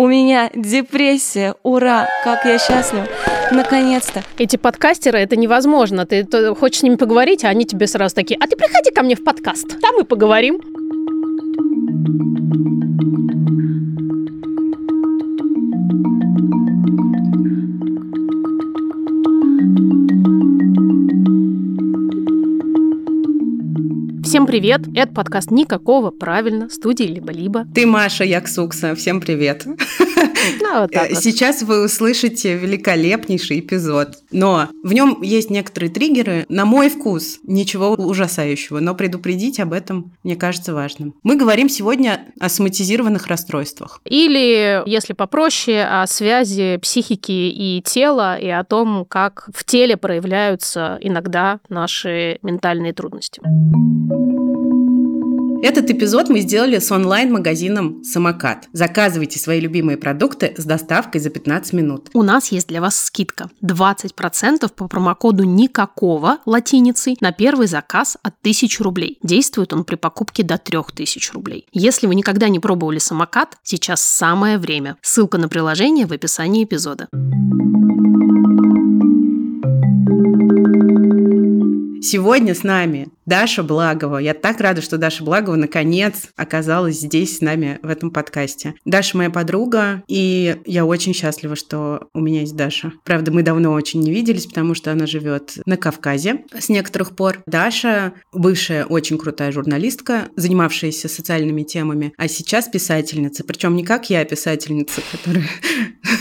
У меня депрессия. Ура! Как я счастлива. Наконец-то. Эти подкастеры, это невозможно. Ты, хочешь с ними поговорить, а они тебе сразу такие, а ты приходи ко мне в подкаст, там мы поговорим. Всем привет! Это подкаст «Никакого», правильно, студии «Либо-либо». Ты Маша Яксукса, всем привет! Ну, вот так вот. Сейчас вы услышите великолепнейший эпизод, но в нем есть некоторые триггеры. На мой вкус ничего ужасающего, но предупредить об этом, мне кажется, важным. Мы говорим сегодня о соматизированных расстройствах. Или, если попроще, о связи психики и тела, и о том, как в теле проявляются иногда наши ментальные трудности. Этот эпизод мы сделали с онлайн-магазином «Самокат». Заказывайте свои любимые продукты с доставкой за 15 минут. У нас есть для вас скидка. 20% по промокоду «Никакого» латиницей на первый заказ от 1000 рублей. Действует он при покупке до 3000 рублей. Если вы никогда не пробовали самокат, сейчас самое время. Ссылка на приложение в описании эпизода. Сегодня с нами Даша Благова. Я так рада, что Даша Благова наконец оказалась здесь с нами в этом подкасте. Даша моя подруга, и я очень счастлива, что у меня есть Даша. Правда, мы давно очень не виделись, потому что она живет на Кавказе с некоторых пор. Даша бывшая очень крутая журналистка, занимавшаяся социальными темами, а сейчас писательница. Причем не как я писательница, которая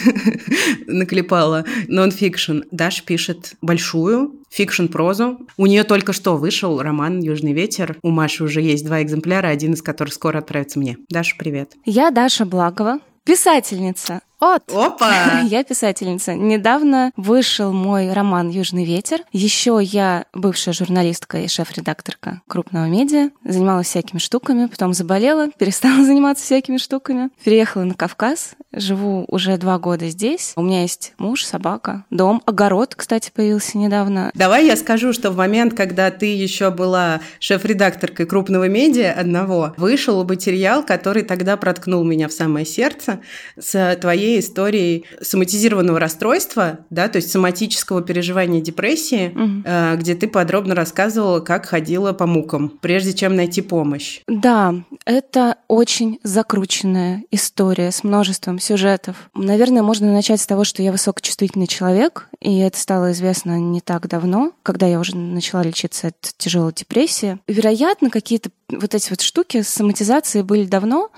наклепала нон-фикшн. Даша пишет большую фикшн-прозу. У нее только что вышел роман «Южный ветер». У Маши уже есть два экземпляра, один из которых скоро отправится мне. Даша, привет. Я Даша Благова, писательница. Вот. Опа! Я писательница. Недавно вышел мой роман «Южный ветер». Еще я бывшая журналистка и шеф-редакторка крупного медиа. Занималась всякими штуками, потом заболела, перестала заниматься всякими штуками. Переехала на Кавказ. Живу уже два года здесь. У меня есть муж, собака, дом, огород, кстати, появился недавно. Давай я скажу, что в момент, когда ты еще была шеф-редакторкой крупного медиа одного, вышел материал, который тогда проткнул меня в самое сердце с твоей твоей историей соматизированного расстройства, да, то есть соматического переживания депрессии, угу. где ты подробно рассказывала, как ходила по мукам, прежде чем найти помощь. Да, это очень закрученная история с множеством сюжетов. Наверное, можно начать с того, что я высокочувствительный человек, и это стало известно не так давно, когда я уже начала лечиться от тяжелой депрессии. Вероятно, какие-то вот эти вот штуки с соматизацией были давно,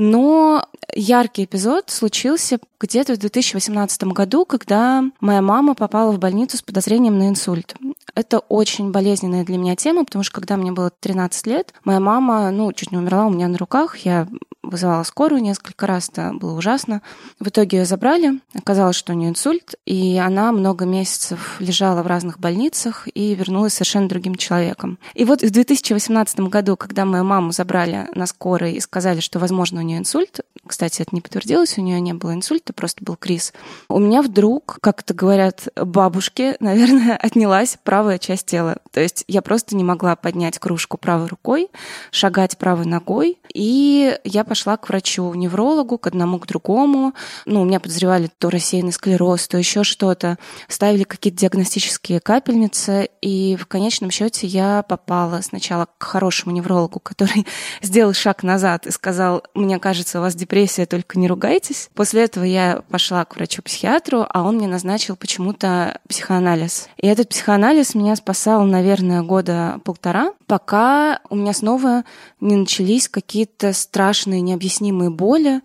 но яркий эпизод случился где-то в 2018 году, когда моя мама попала в больницу с подозрением на инсульт. Это очень болезненная для меня тема, потому что когда мне было 13 лет, моя мама, ну, чуть не умерла у меня на руках. Я вызывала скорую несколько раз, это было ужасно. В итоге ее забрали, оказалось, что у нее инсульт, и она много месяцев лежала в разных больницах и вернулась совершенно другим человеком. И вот в 2018 году, когда мою маму забрали на скорой и сказали, что, возможно, у нее инсульт, кстати, это не подтвердилось, у нее не было инсульта, просто был криз, у меня вдруг, как это говорят бабушки, наверное, отнялась правая часть тела. То есть я просто не могла поднять кружку правой рукой, шагать правой ногой, и я пошла к врачу, неврологу, к одному, к другому. Ну, у меня подозревали то рассеянный склероз, то еще что-то. Ставили какие-то диагностические капельницы, и в конечном счете я попала сначала к хорошему неврологу, который сделал шаг назад и сказал, мне кажется, у вас депрессия, только не ругайтесь. После этого я пошла к врачу-психиатру, а он мне назначил почему-то психоанализ. И этот психоанализ меня спасал, наверное, года полтора, пока у меня снова не начались какие-то страшные необъяснимые боли,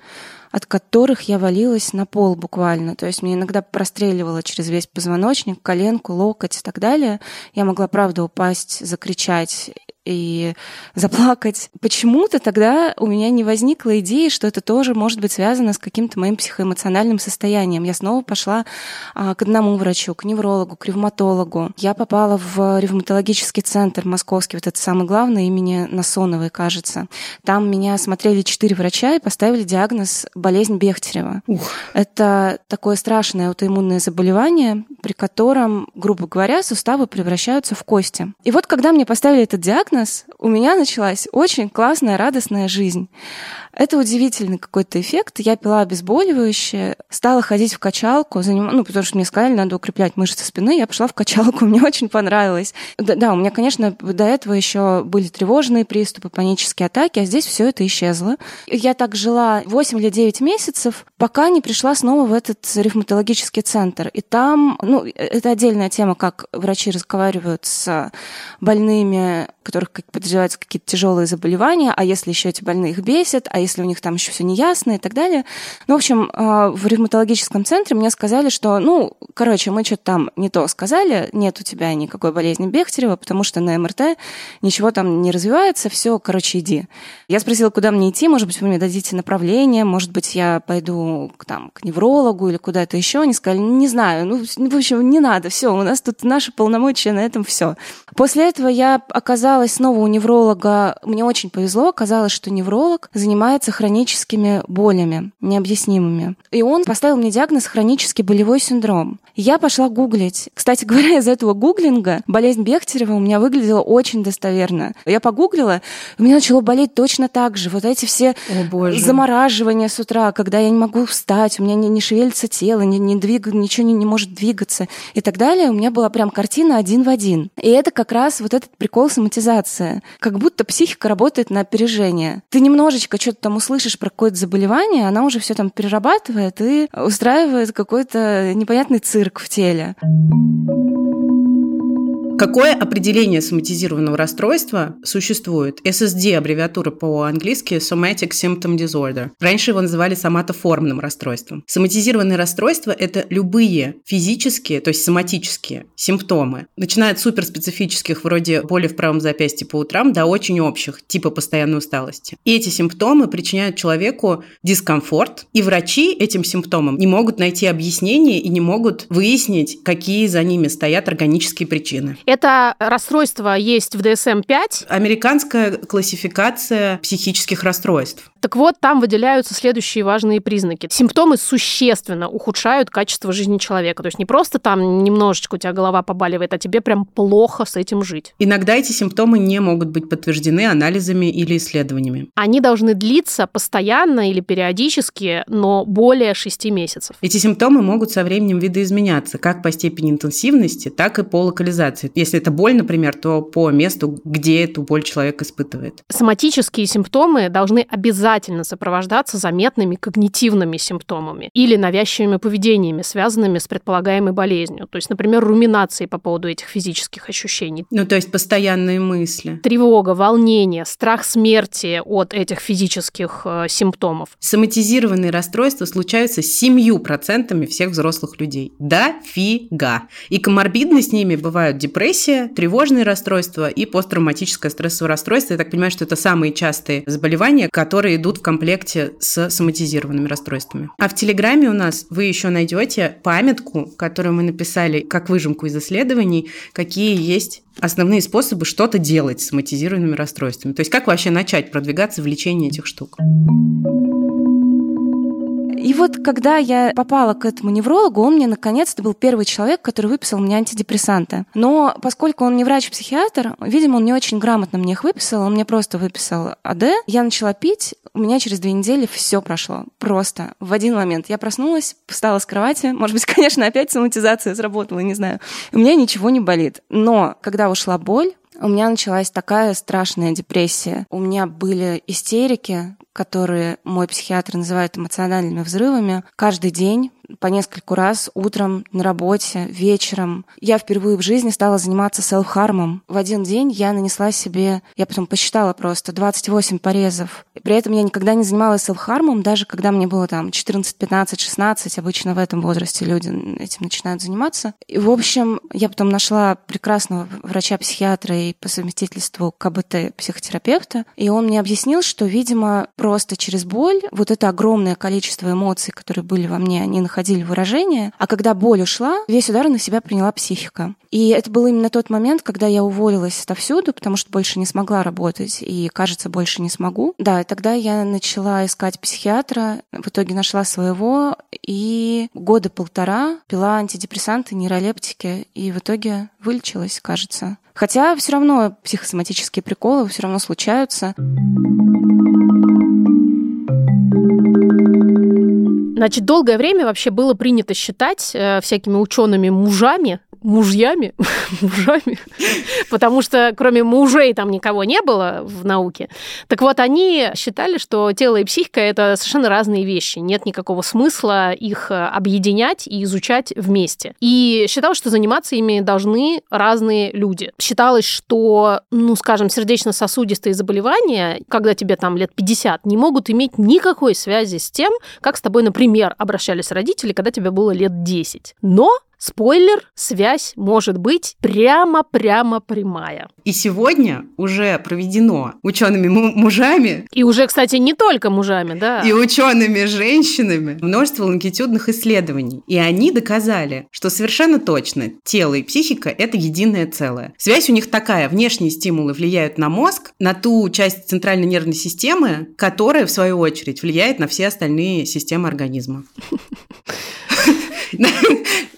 от которых я валилась на пол буквально. То есть мне иногда простреливало через весь позвоночник, коленку, локоть и так далее. Я могла, правда, упасть, закричать и заплакать. Почему-то тогда у меня не возникла идеи, что это тоже может быть связано с каким-то моим психоэмоциональным состоянием. Я снова пошла а, к одному врачу, к неврологу, к ревматологу. Я попала в ревматологический центр московский, вот это самый главный, имени Насоновой, кажется. Там меня осмотрели четыре врача и поставили диагноз болезнь Бехтерева. Ух. Это такое страшное аутоиммунное заболевание, при котором, грубо говоря, суставы превращаются в кости. И вот когда мне поставили этот диагноз, у меня началась очень классная, радостная жизнь. Это удивительный какой-то эффект. Я пила обезболивающее, стала ходить в качалку, заним... ну, потому что мне сказали, надо укреплять мышцы спины. Я пошла в качалку, мне очень понравилось. Да, да, у меня, конечно, до этого еще были тревожные приступы, панические атаки, а здесь все это исчезло. Я так жила 8 или 9 месяцев, пока не пришла снова в этот ревматологический центр. И там, ну, это отдельная тема, как врачи разговаривают с больными, которых подозреваются какие-то тяжелые заболевания, а если еще эти больные их бесят, а если у них там еще все неясно и так далее. Ну, в общем, а, в ревматологическом центре мне сказали, что, ну, короче, мы что-то там не то сказали, нет у тебя никакой болезни Бехтерева, потому что на МРТ ничего там не развивается, все, короче, иди. Я спросила, куда мне идти, может быть, вы мне дадите направление, может быть, я пойду к, там, к неврологу или куда-то еще. Они сказали, не знаю, ну, в общем, не надо, все, у нас тут наши полномочия, на этом все. После этого я оказалась снова у невролога. Мне очень повезло, оказалось, что невролог занимается хроническими болями, необъяснимыми. И он поставил мне диагноз хронический болевой синдром. Я пошла гуглить. Кстати говоря, из этого гуглинга болезнь Бехтерева у меня выглядела очень достоверно. Я погуглила, у меня начало болеть точно так же. Вот эти все О, замораживания с утра, когда я не могу встать, у меня не, не шевелится тело, не, не двиг... ничего не, не может двигаться и так далее. У меня была прям картина один в один. И это как раз вот этот прикол соматизация. Как будто психика работает на опережение. Ты немножечко что-то там услышишь про какое-то заболевание, она уже все там перерабатывает и устраивает какой-то непонятный цирк в теле. Какое определение соматизированного расстройства существует? SSD, аббревиатура по-английски Somatic Symptom Disorder. Раньше его называли соматоформным расстройством. Соматизированные расстройства – это любые физические, то есть соматические симптомы, начиная от суперспецифических, вроде боли в правом запястье по утрам, до очень общих, типа постоянной усталости. И эти симптомы причиняют человеку дискомфорт, и врачи этим симптомам не могут найти объяснение и не могут выяснить, какие за ними стоят органические причины. Это расстройство есть в DSM-5. Американская классификация психических расстройств. Так вот, там выделяются следующие важные признаки. Симптомы существенно ухудшают качество жизни человека. То есть не просто там немножечко у тебя голова побаливает, а тебе прям плохо с этим жить. Иногда эти симптомы не могут быть подтверждены анализами или исследованиями. Они должны длиться постоянно или периодически, но более 6 месяцев. Эти симптомы могут со временем видоизменяться как по степени интенсивности, так и по локализации. Если это боль, например, то по месту, где эту боль человек испытывает. Соматические симптомы должны обязательно сопровождаться заметными когнитивными симптомами или навязчивыми поведениями, связанными с предполагаемой болезнью. То есть, например, руминации по поводу этих физических ощущений. Ну, то есть постоянные мысли. Тревога, волнение, страх смерти от этих физических э, симптомов. Соматизированные расстройства случаются с 7% всех взрослых людей. Да, фига. И коморбидно с ними бывают депрессия, тревожные расстройства и посттравматическое стрессовое расстройство. Я так понимаю, что это самые частые заболевания, которые идут в комплекте с соматизированными расстройствами. А в Телеграме у нас вы еще найдете памятку, которую мы написали как выжимку из исследований, какие есть основные способы что-то делать с соматизированными расстройствами. То есть как вообще начать продвигаться в лечении этих штук. И вот когда я попала к этому неврологу, он мне наконец-то был первый человек, который выписал мне антидепрессанты. Но поскольку он не врач-психиатр, видимо, он не очень грамотно мне их выписал, он мне просто выписал АД. Я начала пить, у меня через две недели все прошло. Просто в один момент. Я проснулась, встала с кровати. Может быть, конечно, опять соматизация сработала, не знаю. У меня ничего не болит. Но когда ушла боль, у меня началась такая страшная депрессия. У меня были истерики, которые мой психиатр называет эмоциональными взрывами. Каждый день по нескольку раз утром на работе, вечером. Я впервые в жизни стала заниматься селф-хармом. В один день я нанесла себе, я потом посчитала просто, 28 порезов. И при этом я никогда не занималась селф-хармом, даже когда мне было там 14, 15, 16. Обычно в этом возрасте люди этим начинают заниматься. И, в общем, я потом нашла прекрасного врача-психиатра и по совместительству КБТ психотерапевта, и он мне объяснил, что, видимо, просто через боль вот это огромное количество эмоций, которые были во мне, они находили выражение. А когда боль ушла, весь удар на себя приняла психика. И это был именно тот момент, когда я уволилась отовсюду, потому что больше не смогла работать и, кажется, больше не смогу. Да, и тогда я начала искать психиатра, в итоге нашла своего, и года полтора пила антидепрессанты, нейролептики, и в итоге вылечилась, кажется. Хотя все равно психосоматические приколы все равно случаются. Значит, долгое время вообще было принято считать э, всякими учеными мужами, мужьями, мужами, потому что кроме мужей там никого не было в науке. Так вот, они считали, что тело и психика — это совершенно разные вещи. Нет никакого смысла их э, объединять и изучать вместе. И считал, что заниматься ими должны разные люди. Считалось, что, ну, скажем, сердечно-сосудистые заболевания, когда тебе там лет 50, не могут иметь никакой связи с тем, как с тобой, например, обращались родители, когда тебе было лет 10. Но Спойлер, связь может быть прямо-прямо прямая. И сегодня уже проведено учеными мужами. И уже, кстати, не только мужами, да. И учеными женщинами множество лонгитюдных исследований. И они доказали, что совершенно точно тело и психика – это единое целое. Связь у них такая. Внешние стимулы влияют на мозг, на ту часть центральной нервной системы, которая, в свою очередь, влияет на все остальные системы организма.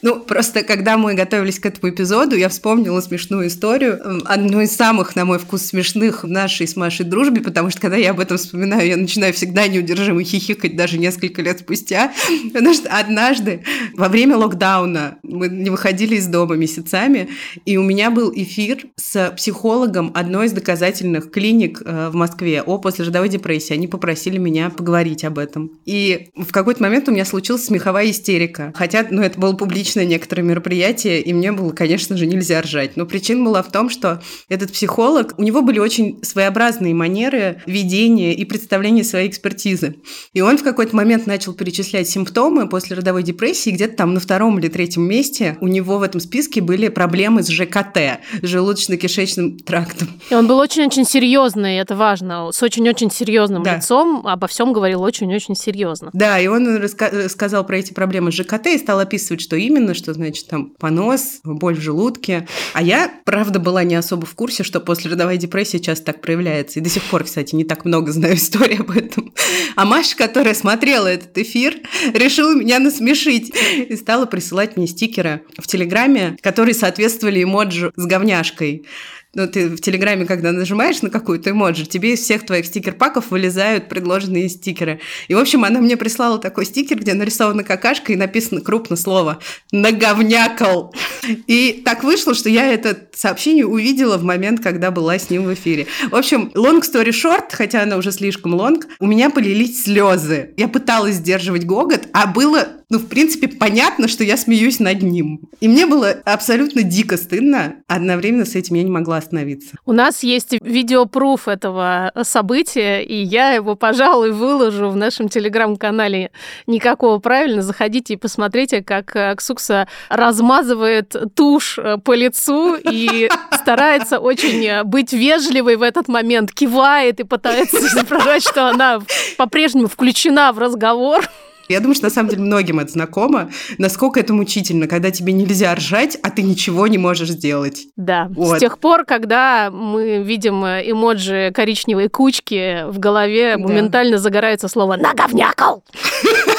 Ну, просто когда мы готовились к этому эпизоду, я вспомнила смешную историю, одну из самых, на мой вкус, смешных в нашей с Машей дружбе, потому что когда я об этом вспоминаю, я начинаю всегда неудержимо хихикать даже несколько лет спустя, потому что однажды во время локдауна мы не выходили из дома месяцами, и у меня был эфир с психологом одной из доказательных клиник э, в Москве о послеродовой депрессии. Они попросили меня поговорить об этом. И в какой-то момент у меня случилась смеховая истерика. Хотя, ну, это было публично публичное некоторое мероприятие, и мне было, конечно же, нельзя ржать. Но причина была в том, что этот психолог, у него были очень своеобразные манеры ведения и представления своей экспертизы. И он в какой-то момент начал перечислять симптомы после родовой депрессии, где-то там на втором или третьем месте у него в этом списке были проблемы с ЖКТ, желудочно-кишечным трактом. И он был очень-очень серьезный, это важно, с очень-очень серьезным да. лицом, обо всем говорил очень-очень серьезно. Да, и он рассказал про эти проблемы с ЖКТ и стал описывать, что именно что значит там понос, боль в желудке. А я, правда, была не особо в курсе, что после родовой депрессии часто так проявляется. И до сих пор, кстати, не так много знаю истории об этом. А Маша, которая смотрела этот эфир, решила меня насмешить и стала присылать мне стикеры в Телеграме, которые соответствовали эмоджи с говняшкой ну, ты в Телеграме, когда нажимаешь на какую-то эмоджи, тебе из всех твоих стикер-паков вылезают предложенные стикеры. И, в общем, она мне прислала такой стикер, где нарисована какашка и написано крупно слово «наговнякал». И так вышло, что я это сообщение увидела в момент, когда была с ним в эфире. В общем, long story short, хотя она уже слишком long, у меня полились слезы. Я пыталась сдерживать гогот, а было ну, в принципе, понятно, что я смеюсь над ним. И мне было абсолютно дико стыдно. Одновременно с этим я не могла остановиться. У нас есть видеопруф этого события, и я его, пожалуй, выложу в нашем телеграм-канале «Никакого правильно». Заходите и посмотрите, как Ксукса размазывает тушь э, по лицу и старается очень быть вежливой в этот момент, кивает и пытается изображать, что она по-прежнему включена в разговор. Я думаю, что на самом деле многим это знакомо, насколько это мучительно, когда тебе нельзя ржать, а ты ничего не можешь сделать. Да. Вот. С тех пор, когда мы видим эмоджи коричневой кучки в голове, да. моментально загорается слово «наговнякал».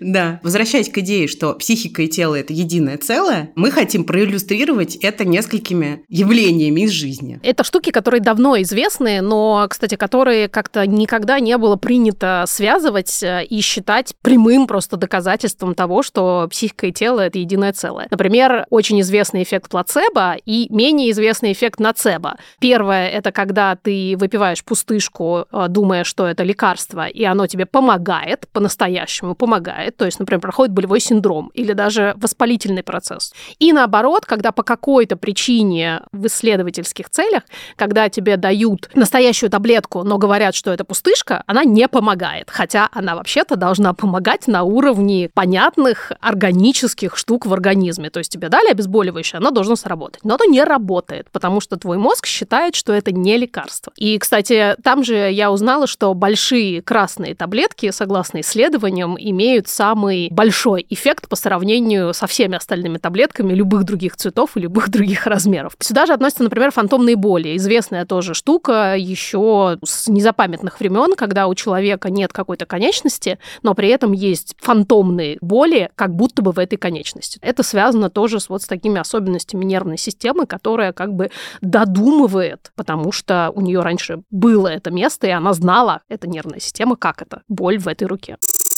Да. Возвращаясь к идее, что психика и тело – это единое целое, мы хотим проиллюстрировать это несколькими явлениями из жизни. Это штуки, которые давно известны, но, кстати, которые как-то никогда не было принято связывать э, и считать прямым просто доказательством того, что психика и тело – это единое целое. Например, очень известный эффект плацебо и менее известный эффект нацебо. Первое – это когда ты выпиваешь пустышку, э, думая, что это лекарство, и оно тебе помогает, по-настоящему помогает, помогает, то есть, например, проходит болевой синдром или даже воспалительный процесс. И наоборот, когда по какой-то причине в исследовательских целях, когда тебе дают настоящую таблетку, но говорят, что это пустышка, она не помогает, хотя она вообще-то должна помогать на уровне понятных органических штук в организме. То есть тебе дали обезболивающее, оно должно сработать. Но оно не работает, потому что твой мозг считает, что это не лекарство. И, кстати, там же я узнала, что большие красные таблетки, согласно исследованиям, имеют самый большой эффект по сравнению со всеми остальными таблетками любых других цветов и любых других размеров. Сюда же относятся, например, фантомные боли. Известная тоже штука еще с незапамятных времен, когда у человека нет какой-то конечности, но при этом есть фантомные боли, как будто бы в этой конечности. Это связано тоже с вот с такими особенностями нервной системы, которая как бы додумывает, потому что у нее раньше было это место, и она знала, эта нервная система, как это, боль в этой руке.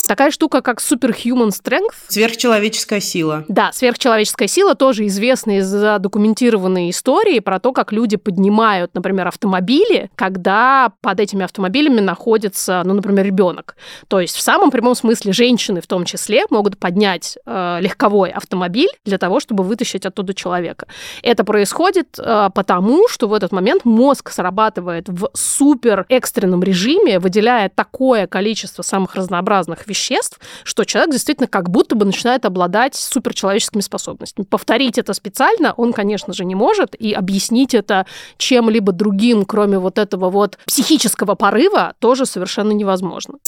Такая штука, как Superhuman Strength. Сверхчеловеческая сила. Да, сверхчеловеческая сила тоже известна из задокументированной истории про то, как люди поднимают, например, автомобили, когда под этими автомобилями находится, ну, например, ребенок. То есть в самом прямом смысле женщины в том числе могут поднять э, легковой автомобиль для того, чтобы вытащить оттуда человека. Это происходит э, потому, что в этот момент мозг срабатывает в супер экстренном режиме, выделяя такое количество самых разнообразных веществ, веществ, что человек действительно как будто бы начинает обладать суперчеловеческими способностями. Повторить это специально он, конечно же, не может, и объяснить это чем-либо другим, кроме вот этого вот психического порыва, тоже совершенно невозможно.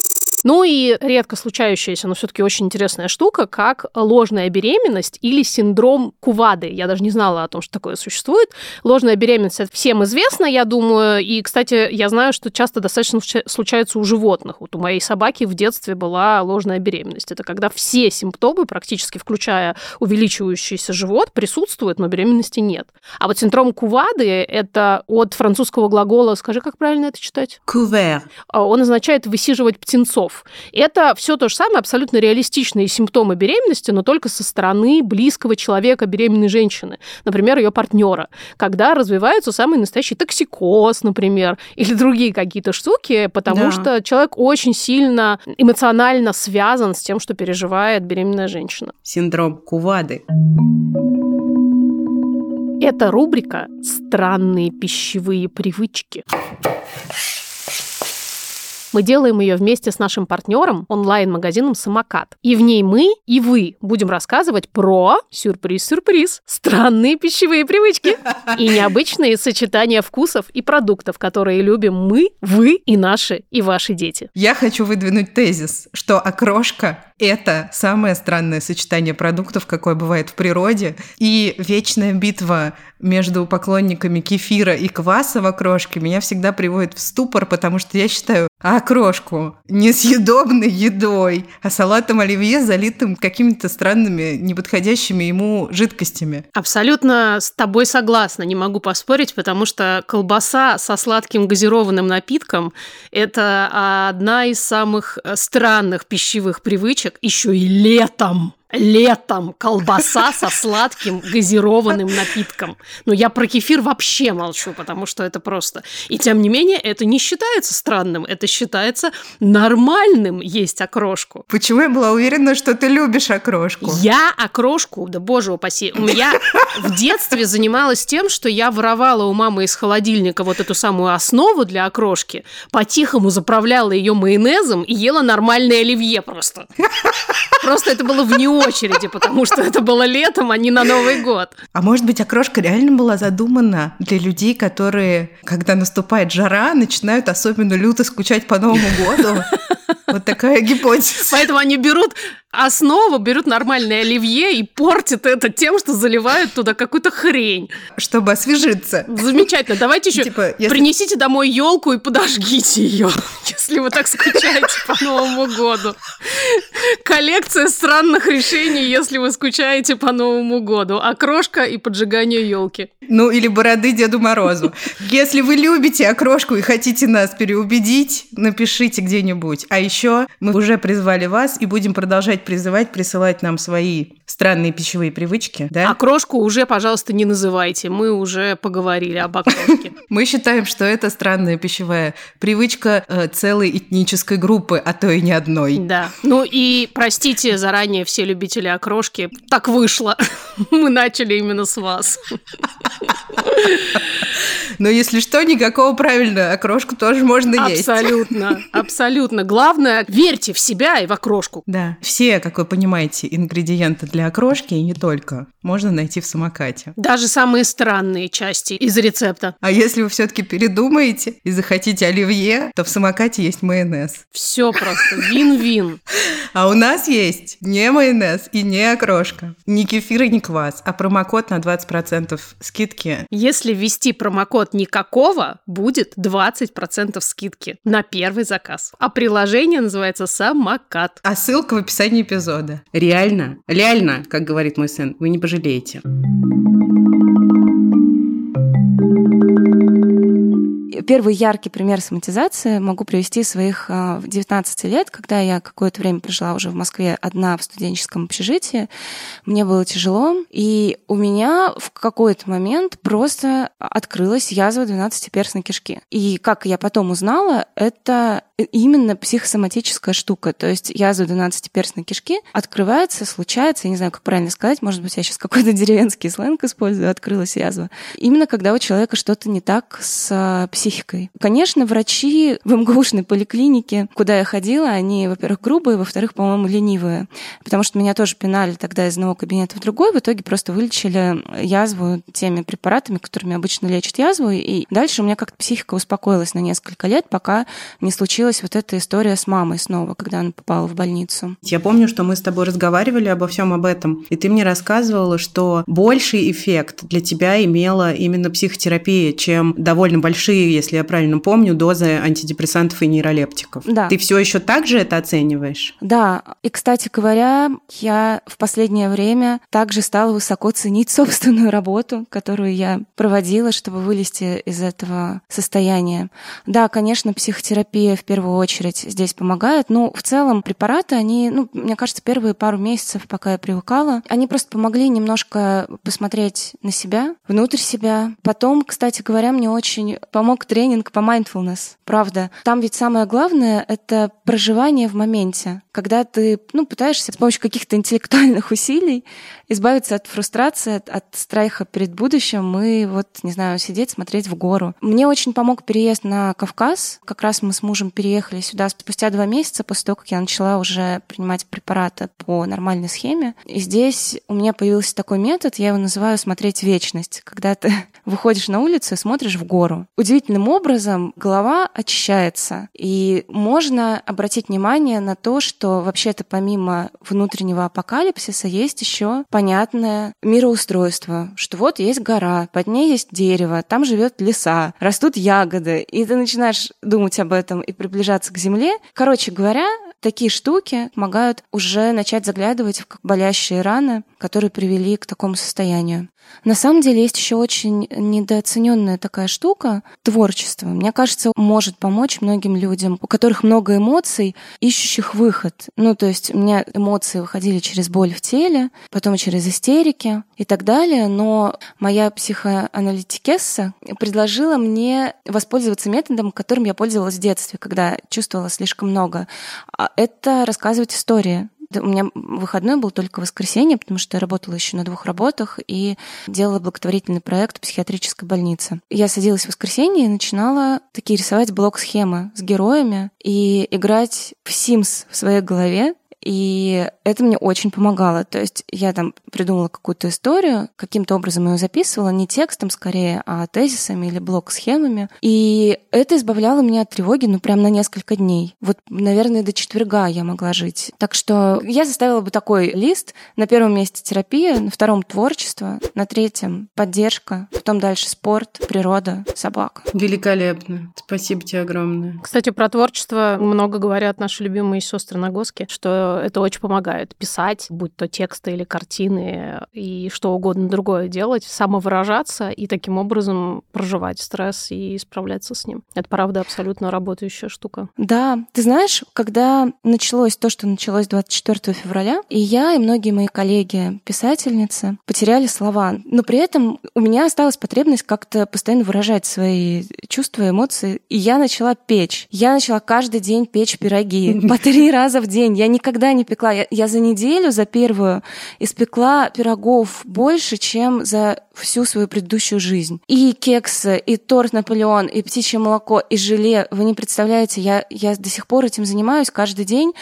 Ну и редко случающаяся, но все-таки очень интересная штука, как ложная беременность или синдром Кувады. Я даже не знала о том, что такое существует. Ложная беременность это всем известно, я думаю. И, кстати, я знаю, что часто достаточно случается у животных. Вот у моей собаки в детстве была ложная беременность. Это когда все симптомы, практически включая увеличивающийся живот, присутствуют, но беременности нет. А вот синдром Кувады – это от французского глагола, скажи, как правильно это читать? Кувер. Он означает высиживать птенцов СОВ. Это все то же самое, абсолютно реалистичные симптомы беременности, но только со стороны близкого человека, беременной женщины, например, ее партнера, когда развивается самый настоящий токсикоз, например, или другие какие-то штуки, потому да. что человек очень сильно эмоционально связан с тем, что переживает беременная женщина. Синдром Кувады. Это рубрика «Странные пищевые привычки». Мы делаем ее вместе с нашим партнером, онлайн-магазином «Самокат». И в ней мы и вы будем рассказывать про, сюрприз-сюрприз, странные пищевые привычки и необычные сочетания вкусов и продуктов, которые любим мы, вы и наши, и ваши дети. Я хочу выдвинуть тезис, что окрошка – это самое странное сочетание продуктов, какое бывает в природе, и вечная битва между поклонниками кефира и кваса в окрошке меня всегда приводит в ступор, потому что я считаю окрошку несъедобной едой, а салатом оливье залитым какими-то странными, неподходящими ему жидкостями. Абсолютно с тобой согласна, не могу поспорить, потому что колбаса со сладким газированным напитком – это одна из самых странных пищевых привычек, еще и летом летом колбаса со сладким газированным напитком. Но я про кефир вообще молчу, потому что это просто... И тем не менее, это не считается странным, это считается нормальным есть окрошку. Почему я была уверена, что ты любишь окрошку? Я окрошку, да боже упаси. Меня в детстве занималась тем, что я воровала у мамы из холодильника вот эту самую основу для окрошки, по-тихому заправляла ее майонезом и ела нормальное оливье просто. Просто это было в него очереди, потому что это было летом, а не на Новый год. А может быть, окрошка реально была задумана для людей, которые, когда наступает жара, начинают особенно люто скучать по Новому году? Вот такая гипотеза. Поэтому они берут основу, берут нормальное оливье и портят это тем, что заливают туда какую-то хрень. Чтобы освежиться. Замечательно. Давайте еще типа, если... принесите домой елку и подожгите ее, если вы так скучаете по Новому году. Коллекция странных решений, если вы скучаете по Новому году. Окрошка и поджигание елки. Ну, или бороды Деду Морозу. Если вы любите окрошку и хотите нас переубедить, напишите где-нибудь. А еще мы уже призвали вас и будем продолжать призывать присылать нам свои странные пищевые привычки, да? А крошку уже, пожалуйста, не называйте. Мы уже поговорили об окрошке. Мы считаем, что это странная пищевая привычка э, целой этнической группы, а то и не одной. Да. Ну и простите заранее все любители окрошки. Так вышло. Мы начали именно с вас. Но если что, никакого правильного окрошку тоже можно есть. Абсолютно, абсолютно. Главное, верьте в себя и в окрошку. Да. Все, как вы понимаете, ингредиенты для окрошки и не только можно найти в самокате. Даже самые странные части из рецепта. А если вы все-таки передумаете и захотите оливье, то в самокате есть майонез. Все просто. Вин-вин. А у нас есть не майонез и не окрошка. Ни кефир и ни квас, а промокод на 20% скидки. Если ввести промокод никакого, будет 20% скидки на первый заказ. А приложение называется «Самокат». А ссылка в описании эпизода. Реально, реально, как говорит мой сын, вы не пожалеете. Первый яркий пример соматизации могу привести своих 19 а, лет, когда я какое-то время прожила уже в Москве одна в студенческом общежитии. Мне было тяжело, и у меня в какой-то момент просто открылась язва 12-перстной кишки. И как я потом узнала, это именно психосоматическая штука. То есть язва 12-перстной кишки открывается, случается, я не знаю, как правильно сказать, может быть, я сейчас какой-то деревенский сленг использую, открылась язва. Именно когда у человека что-то не так с психикой психикой. Конечно, врачи в МГУшной поликлинике, куда я ходила, они, во-первых, грубые, во-вторых, по-моему, ленивые. Потому что меня тоже пинали тогда из одного кабинета в другой. В итоге просто вылечили язву теми препаратами, которыми обычно лечат язву. И дальше у меня как-то психика успокоилась на несколько лет, пока не случилась вот эта история с мамой снова, когда она попала в больницу. Я помню, что мы с тобой разговаривали обо всем об этом, и ты мне рассказывала, что больший эффект для тебя имела именно психотерапия, чем довольно большие, если я правильно помню, дозы антидепрессантов и нейролептиков. Да. Ты все еще так же это оцениваешь? Да. И, кстати говоря, я в последнее время также стала высоко ценить собственную работу, которую я проводила, чтобы вылезти из этого состояния. Да, конечно, психотерапия в первую очередь здесь помогает, но в целом препараты, они, ну, мне кажется, первые пару месяцев, пока я привыкала, они просто помогли немножко посмотреть на себя, внутрь себя. Потом, кстати говоря, мне очень помог тренинг по mindfulness, правда. Там ведь самое главное — это проживание в моменте, когда ты ну, пытаешься с помощью каких-то интеллектуальных усилий избавиться от фрустрации, от, от страха перед будущим и вот, не знаю, сидеть, смотреть в гору. Мне очень помог переезд на Кавказ. Как раз мы с мужем переехали сюда спустя два месяца после того, как я начала уже принимать препараты по нормальной схеме. И здесь у меня появился такой метод, я его называю «смотреть вечность», когда ты выходишь на улицу и смотришь в гору. Удивительным образом голова очищается, и можно обратить внимание на то, что вообще-то помимо внутреннего апокалипсиса есть еще понятное мироустройство, что вот есть гора, под ней есть дерево, там живет леса, растут ягоды, и ты начинаешь думать об этом и приближаться к земле. Короче говоря, такие штуки помогают уже начать заглядывать в болящие раны, которые привели к такому состоянию. На самом деле есть еще очень недооцененная такая штука — творчество. Мне кажется, может помочь многим людям, у которых много эмоций, ищущих выход. Ну, то есть у меня эмоции выходили через боль в теле, потом через истерики и так далее, но моя психоаналитикесса предложила мне воспользоваться методом, которым я пользовалась в детстве, когда чувствовала слишком много. Это рассказывать истории. У меня выходной был только воскресенье, потому что я работала еще на двух работах и делала благотворительный проект в психиатрической больнице. Я садилась в воскресенье и начинала такие рисовать блок-схемы с героями и играть в Sims в своей голове, и это мне очень помогало. То есть я там придумала какую-то историю, каким-то образом ее записывала, не текстом скорее, а тезисами или блок-схемами. И это избавляло меня от тревоги, ну, прям на несколько дней. Вот, наверное, до четверга я могла жить. Так что я заставила бы такой лист. На первом месте терапия, на втором творчество, на третьем поддержка, потом дальше спорт, природа, собака. Великолепно. Спасибо тебе огромное. Кстати, про творчество много говорят наши любимые сестры Нагоски, что что это очень помогает писать, будь то тексты или картины, и что угодно другое делать, самовыражаться и таким образом проживать стресс и справляться с ним. Это, правда, абсолютно работающая штука. Да, ты знаешь, когда началось то, что началось 24 февраля, и я, и многие мои коллеги, писательницы, потеряли слова, но при этом у меня осталась потребность как-то постоянно выражать свои чувства, эмоции, и я начала печь. Я начала каждый день печь пироги по три раза в день. Я никогда не пекла. Я, я за неделю, за первую, испекла пирогов больше, чем за всю свою предыдущую жизнь. И кексы, и торт Наполеон, и птичье молоко, и желе. Вы не представляете, я, я до сих пор этим занимаюсь каждый день.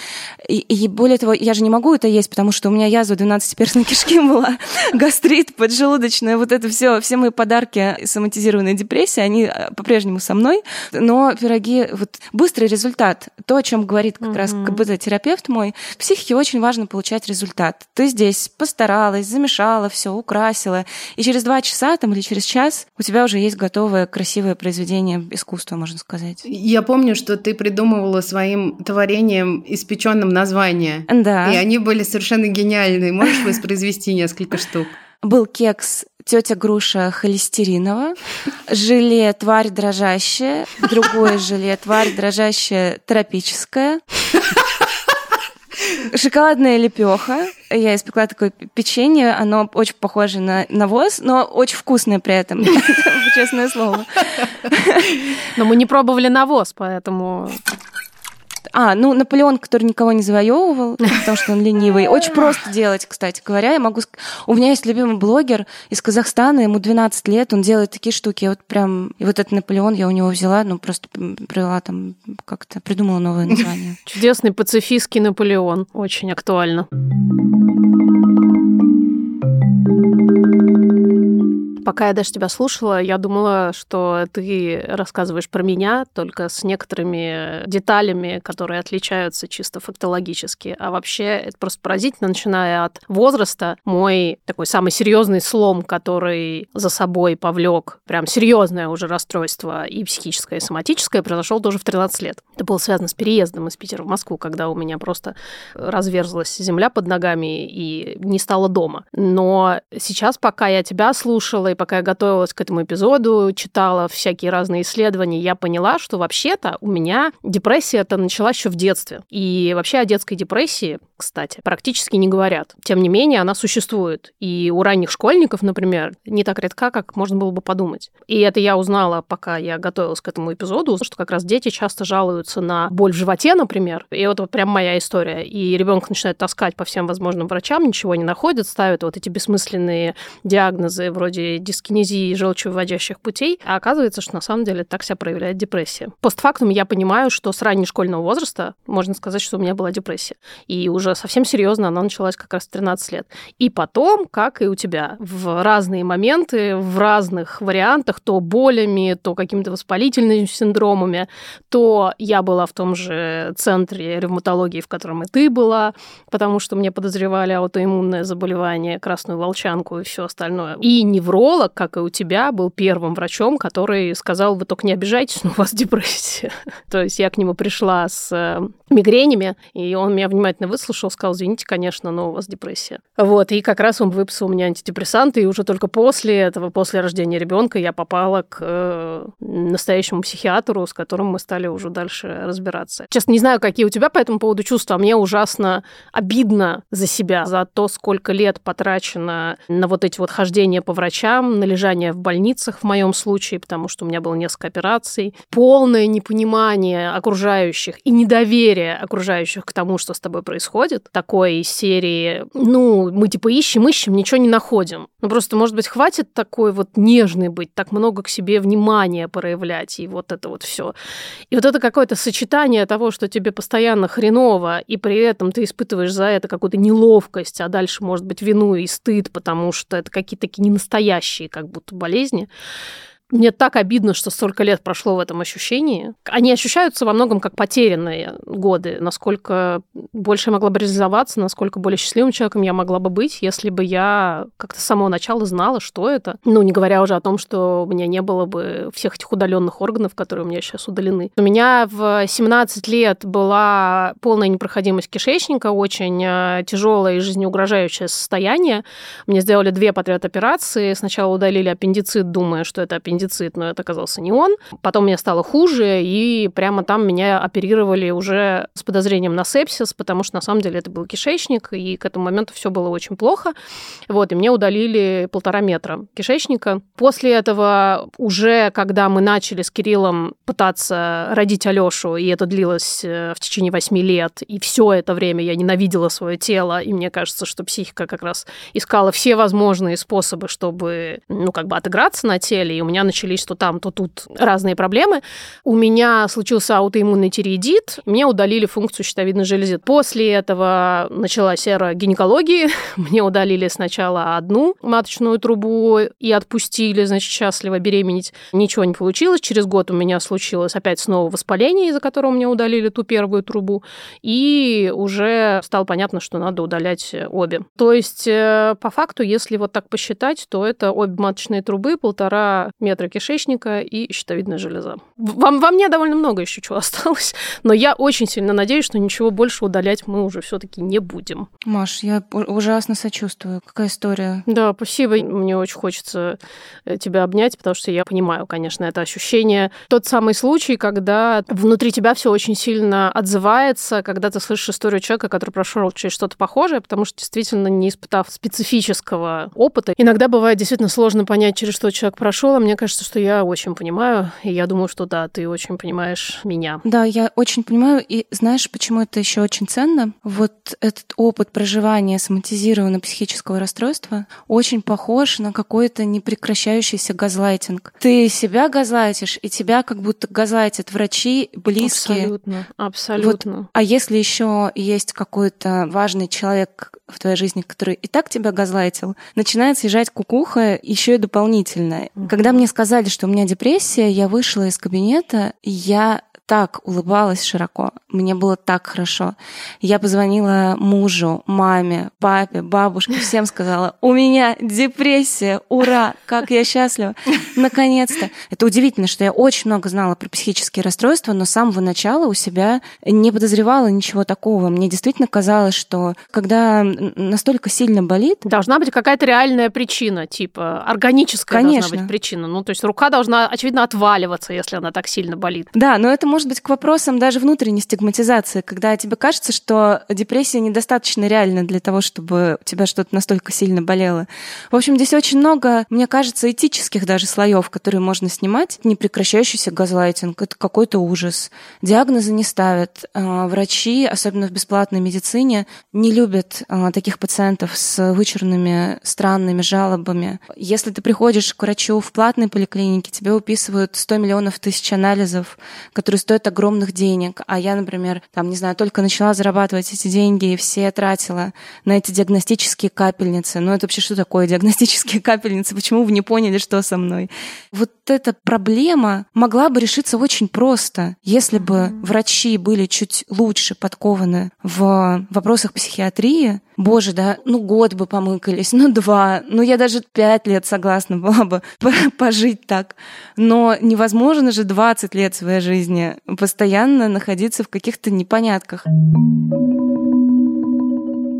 И, и более того, я же не могу это есть, потому что у меня язва 12-перстной кишки была, гастрит, поджелудочная, вот это все, все мои подарки соматизированной депрессии, они э, по-прежнему со мной. Но пироги, вот быстрый результат, то, о чем говорит как mm-hmm. раз КБТ-терапевт мой, в психике очень важно получать результат. Ты здесь постаралась, замешала все, украсила, и через два часа там или через час у тебя уже есть готовое красивое произведение искусства, можно сказать. Я помню, что ты придумывала своим творением испеченным название. Да. И они были совершенно гениальные. Можешь воспроизвести несколько штук? Был кекс тетя груша холестеринова, желе тварь дрожащая, другое желе тварь дрожащая тропическая, Шоколадная лепеха. Я испекла такое печенье. Оно очень похоже на навоз, но очень вкусное при этом. Честное слово. Но мы не пробовали навоз, поэтому... А, ну, Наполеон, который никого не завоевывал, потому что он ленивый. Очень просто делать, кстати говоря. Я могу... У меня есть любимый блогер из Казахстана, ему 12 лет, он делает такие штуки. Я вот прям... И вот этот Наполеон я у него взяла, ну, просто провела там как-то, придумала новое название. Чудесный пацифистский Наполеон. Очень актуально. Пока я даже тебя слушала, я думала, что ты рассказываешь про меня, только с некоторыми деталями, которые отличаются чисто фактологически. А вообще это просто поразительно, начиная от возраста. Мой такой самый серьезный слом, который за собой повлек прям серьезное уже расстройство и психическое, и соматическое, произошел тоже в 13 лет. Это было связано с переездом из Питера в Москву, когда у меня просто разверзлась земля под ногами и не стало дома. Но сейчас, пока я тебя слушала и пока я готовилась к этому эпизоду, читала всякие разные исследования, я поняла, что вообще-то у меня депрессия это началась еще в детстве. И вообще о детской депрессии, кстати, практически не говорят. Тем не менее, она существует. И у ранних школьников, например, не так редка, как можно было бы подумать. И это я узнала, пока я готовилась к этому эпизоду, что как раз дети часто жалуются на боль в животе, например. И это вот прям моя история. И ребенок начинает таскать по всем возможным врачам, ничего не находит, ставит вот эти бессмысленные диагнозы вроде дискинезии желчевыводящих путей, а оказывается, что на самом деле так себя проявляет депрессия. Постфактум я понимаю, что с раннешкольного возраста можно сказать, что у меня была депрессия. И уже совсем серьезно она началась как раз в 13 лет. И потом, как и у тебя, в разные моменты, в разных вариантах, то болями, то какими-то воспалительными синдромами, то я была в том же центре ревматологии, в котором и ты была, потому что мне подозревали аутоиммунное заболевание, красную волчанку и все остальное. И невролог невролог, как и у тебя, был первым врачом, который сказал, вы только не обижайтесь, но у вас депрессия. То есть я к нему пришла с э, мигренями, и он меня внимательно выслушал, сказал, извините, конечно, но у вас депрессия. Вот, и как раз он выписал мне антидепрессанты, и уже только после этого, после рождения ребенка, я попала к э, настоящему психиатру, с которым мы стали уже дальше разбираться. Честно, не знаю, какие у тебя по этому поводу чувства, а мне ужасно обидно за себя, за то, сколько лет потрачено на вот эти вот хождения по врачам, на лежание в больницах в моем случае, потому что у меня было несколько операций, полное непонимание окружающих и недоверие окружающих к тому, что с тобой происходит, такой серии, ну, мы типа ищем, ищем, ничего не находим. Ну, просто, может быть, хватит такой вот нежный быть, так много к себе внимания проявлять, и вот это вот все. И вот это какое-то сочетание того, что тебе постоянно хреново, и при этом ты испытываешь за это какую-то неловкость, а дальше, может быть, вину и стыд, потому что это какие-то такие ненастоящие как будто болезни, Мне так обидно, что столько лет прошло в этом ощущении. Они ощущаются во многом как потерянные годы. Насколько больше я могла бы реализоваться, насколько более счастливым человеком я могла бы быть, если бы я как-то с самого начала знала, что это. Ну, не говоря уже о том, что у меня не было бы всех этих удаленных органов, которые у меня сейчас удалены. У меня в 17 лет была полная непроходимость кишечника, очень э, тяжелое и жизнеугрожающее состояние. Мне сделали две подряд операции. Сначала удалили аппендицит, думая, что это аппендицит, но это оказался не он. Потом мне стало хуже, и прямо там меня оперировали уже с подозрением на сепсис, потому что на самом деле это был кишечник, и к этому моменту все было очень плохо. Вот, и мне удалили полтора метра кишечника. После этого уже, когда мы начали с Кириллом пытаться родить Алёшу, и это длилось э, в течение восьми лет, и все это время я ненавидела свое тело, и мне кажется, что психика как раз искала все возможные способы, чтобы, ну, как бы отыграться на теле, и у меня начались то там, то тут разные проблемы. У меня случился аутоиммунный тиреидит, мне удалили функцию щитовидной железы. После этого началась эра гинекологии, мне удалили сначала одну маточную трубу и отпустили, значит, счастливо беременеть. Ничего не получилось. Через год у меня случилось опять снова воспаление, из-за которого мне удалили ту первую трубу. И уже стало понятно, что надо удалять обе. То есть, э, по факту, если вот так посчитать, то это обе маточные трубы, полтора метра кишечника и щитовидная железа. Вам, во мне довольно много еще чего осталось, но я очень сильно надеюсь, что ничего больше удалять мы уже все-таки не будем. Маш, я ужасно сочувствую. Какая история. Да, спасибо. Мне очень хочется э, тебя обнять, потому что я понимаю, конечно, это ощущение. Тот самый случай, когда внутри тебя все очень сильно отзывается, когда ты слышишь историю человека, который прошел через что-то похожее, потому что действительно не испытав специфического опыта, иногда бывает действительно сложно понять, через что человек прошел, а мне кажется, что я очень понимаю, и я думаю, что да, ты очень понимаешь меня. Да, я очень понимаю, и знаешь, почему это еще очень ценно? Вот этот опыт проживания соматизированного психического расстройства очень похож на какой-то непрекращающийся газлайтинг. Ты себя газлайтишь, и тебя как будто газлайтят врачи, близкие. Абсолютно, абсолютно. Вот, а если еще есть какой-то важный человек в твоей жизни, который и так тебя газлайтил, начинает съезжать кукуха еще и дополнительно. Mm-hmm. Когда мне сказали, что у меня депрессия, я вышла из кабинета, я так улыбалась широко. Мне было так хорошо. Я позвонила мужу, маме, папе, бабушке, всем сказала, у меня депрессия, ура, как я счастлива. Наконец-то. Это удивительно, что я очень много знала про психические расстройства, но с самого начала у себя не подозревала ничего такого. Мне действительно казалось, что когда настолько сильно болит... Должна быть какая-то реальная причина, типа органическая Конечно. должна быть причина. Ну, то есть рука должна, очевидно, отваливаться, если она так сильно болит. Да, но это может может быть к вопросам даже внутренней стигматизации, когда тебе кажется, что депрессия недостаточно реальна для того, чтобы у тебя что-то настолько сильно болело. В общем, здесь очень много, мне кажется, этических даже слоев, которые можно снимать. Непрекращающийся газлайтинг — это какой-то ужас. Диагнозы не ставят. А, врачи, особенно в бесплатной медицине, не любят а, таких пациентов с вычурными, странными жалобами. Если ты приходишь к врачу в платной поликлинике, тебе уписывают 100 миллионов тысяч анализов, которые стоит огромных денег. А я, например, там, не знаю, только начала зарабатывать эти деньги и все тратила на эти диагностические капельницы. Ну, это вообще что такое диагностические капельницы? Почему вы не поняли, что со мной? Вот эта проблема могла бы решиться очень просто, если бы врачи были чуть лучше подкованы в вопросах психиатрии, боже, да, ну год бы помыкались, ну два, ну я даже пять лет согласна была бы пожить так. Но невозможно же 20 лет своей жизни постоянно находиться в каких-то непонятках.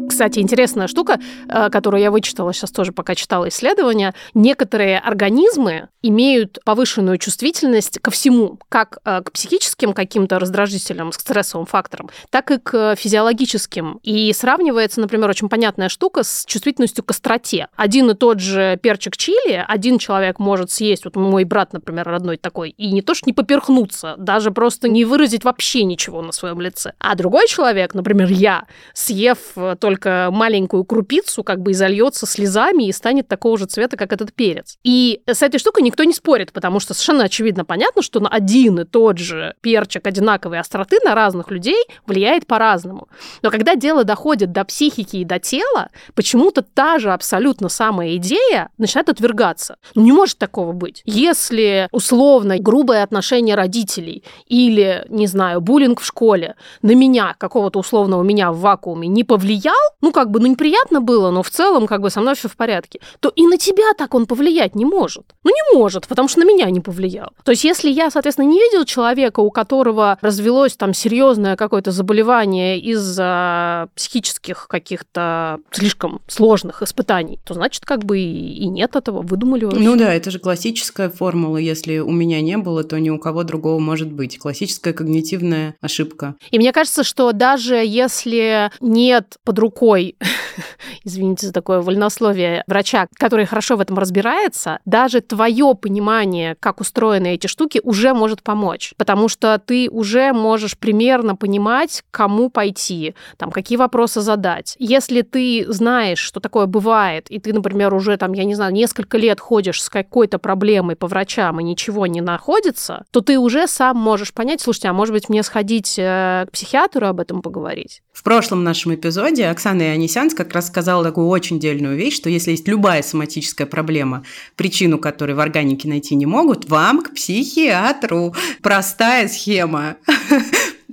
Кстати, интересная штука, э, которую я вычитала сейчас тоже, пока читала исследования. Некоторые организмы имеют повышенную чувствительность ко всему, как э, к психическим каким-то раздражителям, к стрессовым факторам, так и к физиологическим. И сравнивается, например, очень понятная штука с чувствительностью к остроте. Один и тот же перчик чили, один человек может съесть, вот мой брат, например, родной такой, и не то что не поперхнуться, даже просто не выразить вообще ничего на своем лице. А другой человек, например, я, съев только только маленькую крупицу, как бы и зальется слезами и станет такого же цвета, как этот перец. И с этой штукой никто не спорит, потому что совершенно очевидно понятно, что на один и тот же перчик одинаковой остроты на разных людей влияет по-разному. Но когда дело доходит до психики и до тела, почему-то та же абсолютно самая идея начинает отвергаться. Ну, не может такого быть. Если условно грубое отношение родителей или, не знаю, буллинг в школе на меня, какого-то условного меня в вакууме не повлиял, ну, как бы, ну, неприятно было, но в целом, как бы, со мной все в порядке, то и на тебя так он повлиять не может. Ну, не может, потому что на меня не повлиял. То есть, если я, соответственно, не видел человека, у которого развелось там серьезное какое-то заболевание из-за психических каких-то слишком сложных испытаний, то значит, как бы и, нет этого, выдумали вообще. Ну да, это же классическая формула. Если у меня не было, то ни у кого другого может быть. Классическая когнитивная ошибка. И мне кажется, что даже если нет под рукой извините за такое вольнословие, врача, который хорошо в этом разбирается, даже твое понимание, как устроены эти штуки, уже может помочь. Потому что ты уже можешь примерно понимать, кому пойти, там, какие вопросы задать. Если ты знаешь, что такое бывает, и ты, например, уже там, я не знаю, несколько лет ходишь с какой-то проблемой по врачам и ничего не находится, то ты уже сам можешь понять, слушайте, а может быть мне сходить э, к психиатру об этом поговорить? В прошлом нашем эпизоде Оксана Ионисянс как раз сказала такую очень дельную вещь, что если есть любая соматическая проблема, причину которой в органике найти не могут, вам к психиатру. Простая схема.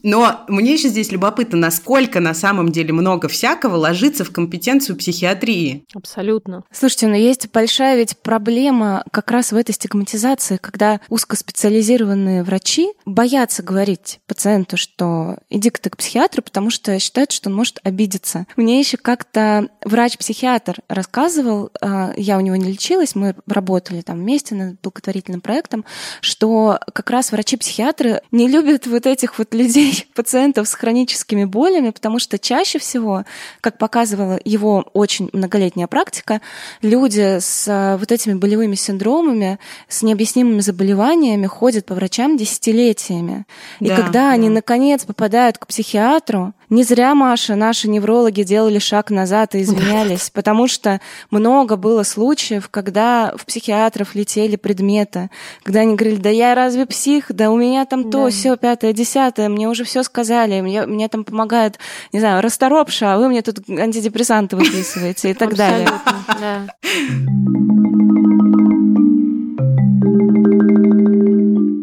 Но мне еще здесь любопытно, насколько на самом деле много всякого ложится в компетенцию психиатрии. Абсолютно. Слушайте, но есть большая ведь проблема как раз в этой стигматизации, когда узкоспециализированные врачи боятся говорить пациенту, что иди-ка ты к психиатру, потому что считают, что он может обидеться. Мне еще как-то врач-психиатр рассказывал, а, я у него не лечилась, мы работали там вместе над благотворительным проектом, что как раз врачи-психиатры не любят вот этих вот людей, пациентов с хроническими болями, потому что чаще всего, как показывала его очень многолетняя практика, люди с а, вот этими болевыми синдромами, с необъяснимыми заболеваниями ходят по врачам десятилетиями. И да, когда да. они наконец попадают к психиатру, не зря, Маша, наши неврологи делали шаг назад и извинялись, потому что много было случаев, когда в психиатров летели предметы, когда они говорили, да я разве псих, да у меня там то, все, пятое, десятое, мне уже все сказали, мне, мне там помогает, не знаю, расторопша, а вы мне тут антидепрессанты выписываете и так далее.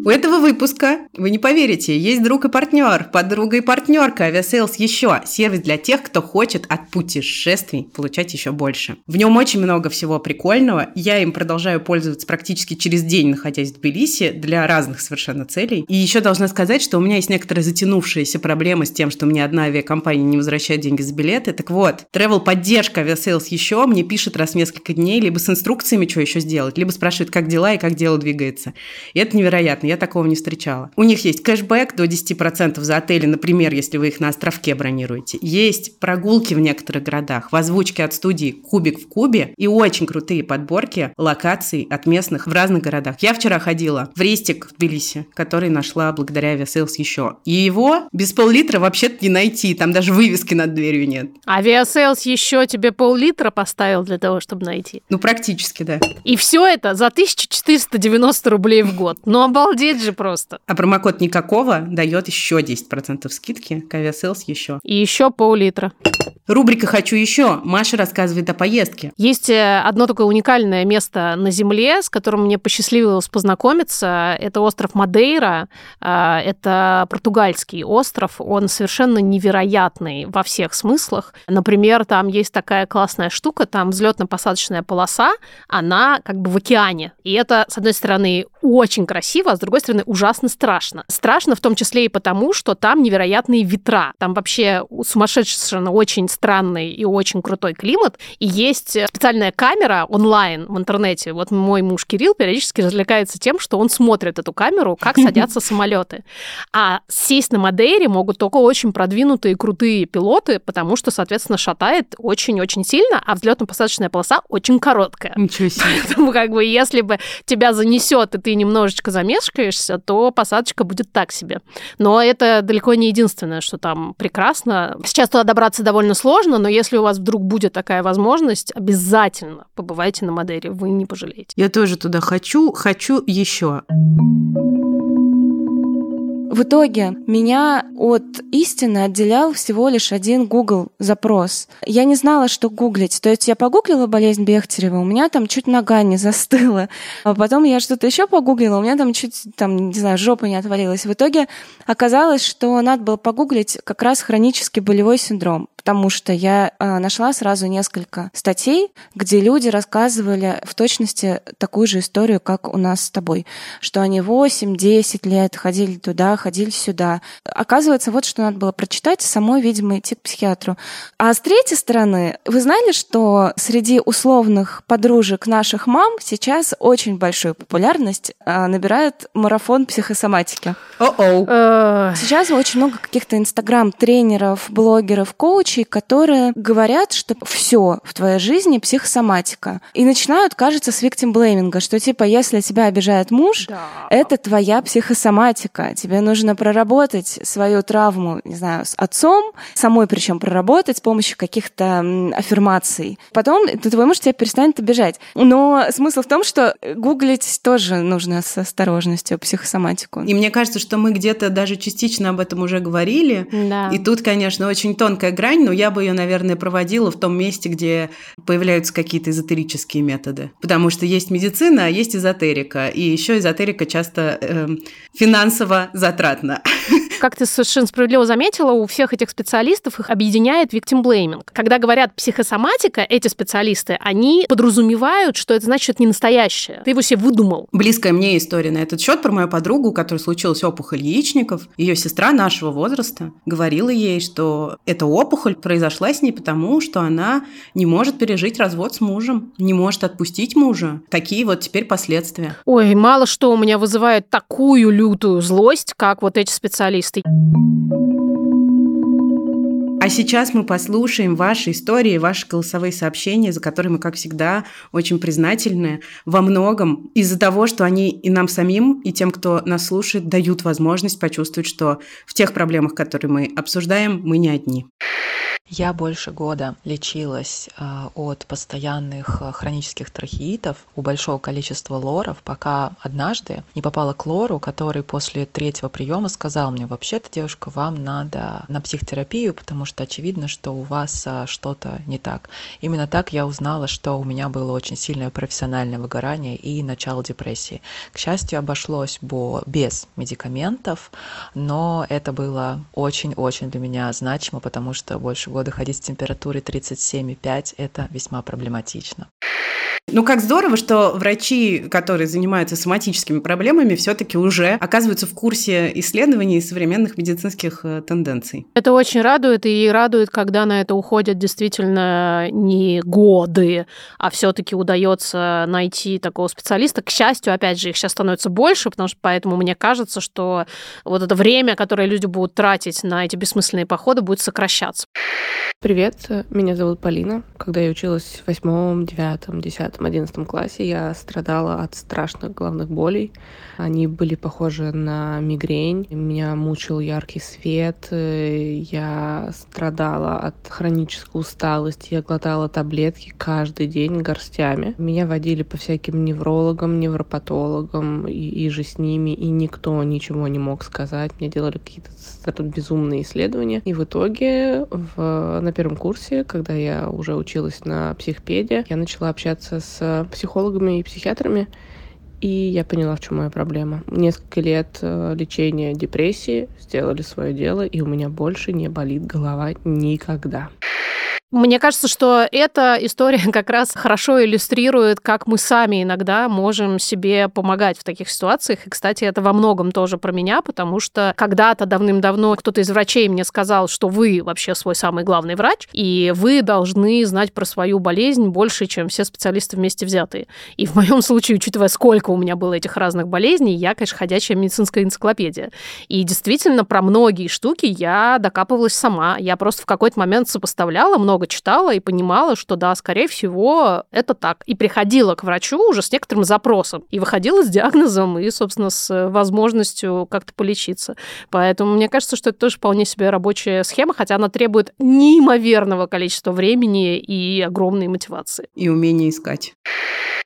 У этого выпуска, вы не поверите, есть друг и партнер, подруга и партнерка Aviasales еще. Сервис для тех, кто хочет от путешествий получать еще больше. В нем очень много всего прикольного. Я им продолжаю пользоваться практически через день, находясь в Тбилиси, для разных совершенно целей. И еще должна сказать, что у меня есть некоторая затянувшаяся проблема с тем, что мне одна авиакомпания не возвращает деньги за билеты. Так вот, travel поддержка Aviasales еще мне пишет раз в несколько дней, либо с инструкциями, что еще сделать, либо спрашивает, как дела и как дело двигается. И это невероятно я такого не встречала. У них есть кэшбэк до 10% за отели, например, если вы их на Островке бронируете. Есть прогулки в некоторых городах, в озвучке от студии «Кубик в кубе» и очень крутые подборки локаций от местных в разных городах. Я вчера ходила в рестик в Тбилиси, который нашла благодаря Aviasales еще. И его без пол-литра вообще-то не найти, там даже вывески над дверью нет. Aviasales еще тебе пол-литра поставил для того, чтобы найти? Ну, практически, да. И все это за 1490 рублей в год. Ну, обалдеть Обалдеть же просто. А промокод никакого дает еще 10% скидки к Aviasales еще. И еще пол-литра. Рубрика «Хочу еще». Маша рассказывает о поездке. Есть э, одно такое уникальное место на Земле, с которым мне посчастливилось познакомиться. Это остров Мадейра. А, это португальский остров. Он совершенно невероятный во всех смыслах. Например, там есть такая классная штука, там взлетно-посадочная полоса, она как бы в океане. И это, с одной стороны, очень красиво, а с другой стороны, ужасно страшно. Страшно в том числе и потому, что там невероятные ветра. Там вообще сумасшедший совершенно очень странный и очень крутой климат. И есть специальная камера онлайн в интернете. Вот мой муж Кирилл периодически развлекается тем, что он смотрит эту камеру, как садятся самолеты. А сесть на Мадейре могут только очень продвинутые крутые пилоты, потому что, соответственно, шатает очень-очень сильно, а взлетно-посадочная полоса очень короткая. Ничего себе. Поэтому, как бы, если бы тебя занесет, и ты немножечко замешкаешься, то посадочка будет так себе. Но это далеко не единственное, что там прекрасно. Сейчас туда добраться довольно сложно, но если у вас вдруг будет такая возможность, обязательно побывайте на Мадейре, вы не пожалеете. Я тоже туда хочу, хочу еще. В итоге меня от истины отделял всего лишь один Google запрос. Я не знала, что гуглить. То есть я погуглила болезнь Бехтерева, у меня там чуть нога не застыла. А потом я что-то еще погуглила, у меня там чуть, там, не знаю, жопа не отвалилась. В итоге оказалось, что надо было погуглить как раз хронический болевой синдром потому что я а, нашла сразу несколько статей, где люди рассказывали в точности такую же историю, как у нас с тобой, что они 8-10 лет ходили туда, ходили сюда. Оказывается, вот что надо было прочитать, самой, видимо, идти к психиатру. А с третьей стороны, вы знали, что среди условных подружек наших мам сейчас очень большую популярность а, набирает марафон психосоматики? О-оу. Сейчас очень много каких-то инстаграм-тренеров, блогеров, коучей, коучей, которые говорят, что все в твоей жизни психосоматика. И начинают, кажется, с виктим-блейминга, что типа, если тебя обижает муж, да. это твоя психосоматика. Тебе нужно проработать свою травму, не знаю, с отцом, самой причем проработать с помощью каких-то аффирмаций. Потом твой муж тебя перестанет обижать. Но смысл в том, что гуглить тоже нужно с осторожностью психосоматику. И мне кажется, что мы где-то даже частично об этом уже говорили. Да. И тут, конечно, очень тонкая грань, но я бы ее, наверное, проводила в том месте, где появляются какие-то эзотерические методы. Потому что есть медицина, а есть эзотерика. И еще эзотерика часто э, финансово затратна. Как ты совершенно справедливо заметила, у всех этих специалистов их объединяет victim blaming. Когда говорят психосоматика, эти специалисты, они подразумевают, что это значит, не настоящее. Ты его себе выдумал. Близкая мне история на этот счет про мою подругу, у которой случилась опухоль яичников. Ее сестра нашего возраста говорила ей, что эта опухоль произошла с ней потому, что она не может пережить развод с мужем, не может отпустить мужа. Такие вот теперь последствия. Ой, мало что у меня вызывает такую лютую злость, как вот эти специалисты. А сейчас мы послушаем ваши истории, ваши голосовые сообщения, за которые мы, как всегда, очень признательны во многом из-за того, что они и нам самим, и тем, кто нас слушает, дают возможность почувствовать, что в тех проблемах, которые мы обсуждаем, мы не одни. Я больше года лечилась э, от постоянных э, хронических трахеитов у большого количества лоров, пока однажды не попала к лору, который после третьего приема сказал мне, вообще-то, девушка, вам надо на психотерапию, потому что очевидно, что у вас э, что-то не так. Именно так я узнала, что у меня было очень сильное профессиональное выгорание и начало депрессии. К счастью, обошлось без медикаментов, но это было очень-очень для меня значимо, потому что больше года ходить с температурой 37,5 – это весьма проблематично. Ну, как здорово, что врачи, которые занимаются соматическими проблемами, все-таки уже оказываются в курсе исследований и современных медицинских э, тенденций. Это очень радует, и радует, когда на это уходят действительно не годы, а все-таки удается найти такого специалиста. К счастью, опять же, их сейчас становится больше, потому что поэтому мне кажется, что вот это время, которое люди будут тратить на эти бессмысленные походы, будет сокращаться. Привет, меня зовут Полина. Когда я училась в восьмом, девятом, десятом, одиннадцатом классе, я страдала от страшных головных болей. Они были похожи на мигрень. Меня мучил яркий свет. Я страдала от хронической усталости. Я глотала таблетки каждый день горстями. Меня водили по всяким неврологам, невропатологам и, и же с ними, и никто ничего не мог сказать. Мне делали какие-то безумные исследования. И в итоге в, на первом курсе, когда я уже училась на психпеде, я начала общаться с психологами и психиатрами, и я поняла, в чем моя проблема. Несколько лет э, лечения депрессии сделали свое дело, и у меня больше не болит голова никогда. Мне кажется, что эта история как раз хорошо иллюстрирует, как мы сами иногда можем себе помогать в таких ситуациях. И, кстати, это во многом тоже про меня, потому что когда-то давным-давно кто-то из врачей мне сказал, что вы вообще свой самый главный врач, и вы должны знать про свою болезнь больше, чем все специалисты вместе взятые. И в моем случае, учитывая, сколько у меня было этих разных болезней, я, конечно, ходячая медицинская энциклопедия. И действительно, про многие штуки я докапывалась сама. Я просто в какой-то момент сопоставляла много много читала и понимала, что да, скорее всего, это так. И приходила к врачу уже с некоторым запросом. И выходила с диагнозом и, собственно, с возможностью как-то полечиться. Поэтому мне кажется, что это тоже вполне себе рабочая схема, хотя она требует неимоверного количества времени и огромной мотивации. И умения искать.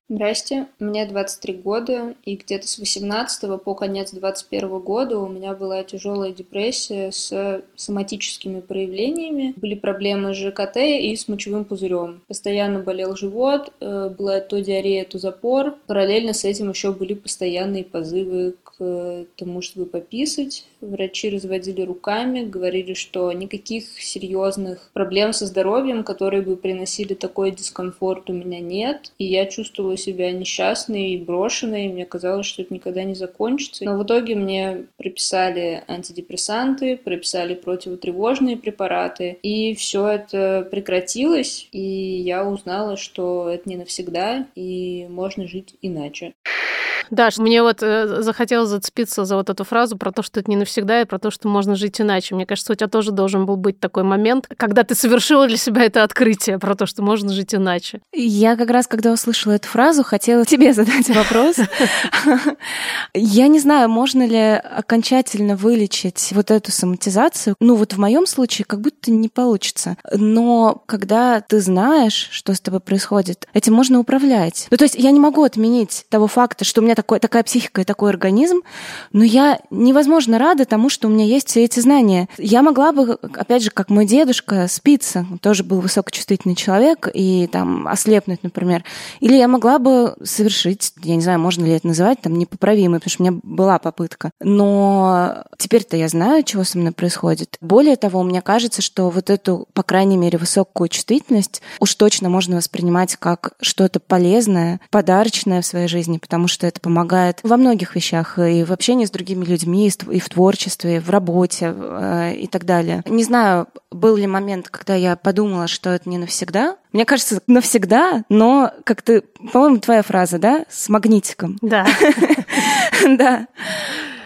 Здрасте, мне 23 года, и где-то с 18 по конец 21 года у меня была тяжелая депрессия с соматическими проявлениями. Были проблемы с ЖКТ и с мочевым пузырем. Постоянно болел живот, э, была то диарея, то запор. Параллельно с этим еще были постоянные позывы к тому, чтобы пописать. Врачи разводили руками, говорили, что никаких серьезных проблем со здоровьем, которые бы приносили такой дискомфорт, у меня нет. И я чувствовала себя несчастной и брошенной. Мне казалось, что это никогда не закончится. Но в итоге мне прописали антидепрессанты, прописали противотревожные препараты. И все это прекратилось. И я узнала, что это не навсегда, и можно жить иначе. Даш, мне вот э, захотелось зацепиться за вот эту фразу про то, что это не навсегда, и про то, что можно жить иначе. Мне кажется, у тебя тоже должен был быть такой момент, когда ты совершила для себя это открытие про то, что можно жить иначе. Я как раз, когда услышала эту фразу, хотела тебе задать вопрос. Я не знаю, можно ли окончательно вылечить вот эту соматизацию. Ну вот в моем случае как будто не получится. Но когда ты знаешь, что с тобой происходит, этим можно управлять. Ну то есть я не могу отменить того факта, что у меня такой, такая психика и такой организм, но я невозможно рада тому, что у меня есть все эти знания. Я могла бы, опять же, как мой дедушка, спиться, тоже был высокочувствительный человек, и там ослепнуть, например. Или я могла бы совершить, я не знаю, можно ли это называть, там, непоправимый, потому что у меня была попытка. Но теперь-то я знаю, чего со мной происходит. Более того, мне кажется, что вот эту, по крайней мере, высокую чувствительность уж точно можно воспринимать как что-то полезное, подарочное в своей жизни, потому что это помогает во многих вещах, и в общении с другими людьми, и в творчестве, и в работе, э, и так далее. Не знаю, был ли момент, когда я подумала, что это не навсегда. Мне кажется, навсегда, но как ты, по-моему, твоя фраза, да, с магнитиком. Да. Да.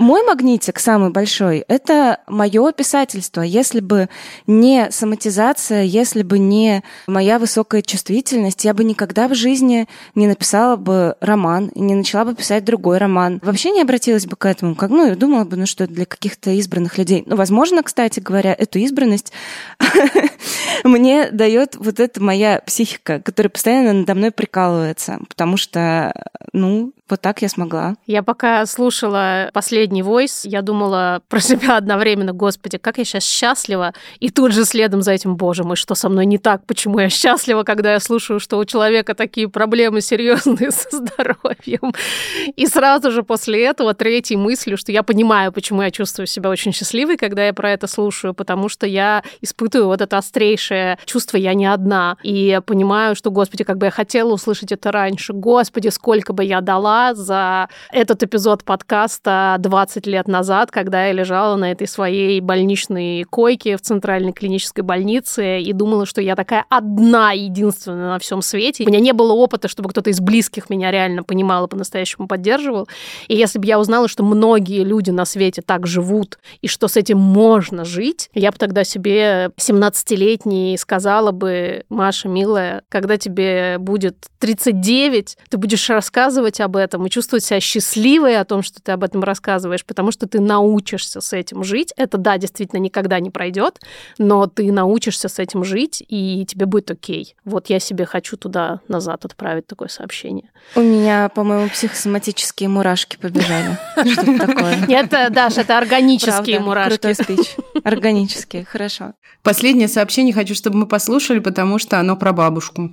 Мой магнитик самый большой — это мое писательство. Если бы не соматизация, если бы не моя высокая чувствительность, я бы никогда в жизни не написала бы роман и не начала бы писать другой роман. Вообще не обратилась бы к этому. Как, ну, я думала бы, ну, что это для каких-то избранных людей. Ну, возможно, кстати говоря, эту избранность мне дает вот эта моя психика, которая постоянно надо мной прикалывается, потому что, ну, вот так я смогла. Я пока слушала последний войс, я думала про себя одновременно, господи, как я сейчас счастлива, и тут же следом за этим, боже мой, что со мной не так, почему я счастлива, когда я слушаю, что у человека такие проблемы серьезные со здоровьем. И сразу же после этого третьей мыслью, что я понимаю, почему я чувствую себя очень счастливой, когда я про это слушаю, потому что я испытываю вот это острейшее чувство «я не одна», и понимаю, что, господи, как бы я хотела услышать это раньше, господи, сколько бы я дала, за этот эпизод подкаста 20 лет назад, когда я лежала на этой своей больничной койке в центральной клинической больнице и думала, что я такая одна единственная на всем свете. У меня не было опыта, чтобы кто-то из близких меня реально понимал и по-настоящему поддерживал. И если бы я узнала, что многие люди на свете так живут, и что с этим можно жить, я бы тогда себе 17-летней сказала бы, Маша, милая, когда тебе будет 39, ты будешь рассказывать об этом, этом и чувствовать себя счастливой о том, что ты об этом рассказываешь, потому что ты научишься с этим жить. Это, да, действительно никогда не пройдет, но ты научишься с этим жить, и тебе будет окей. Вот я себе хочу туда-назад отправить такое сообщение. У меня, по-моему, психосоматические мурашки побежали. Что-то такое. Нет, Даша, это органические мурашки. Крутой спич. Органические, хорошо. Последнее сообщение хочу, чтобы мы послушали, потому что оно про бабушку.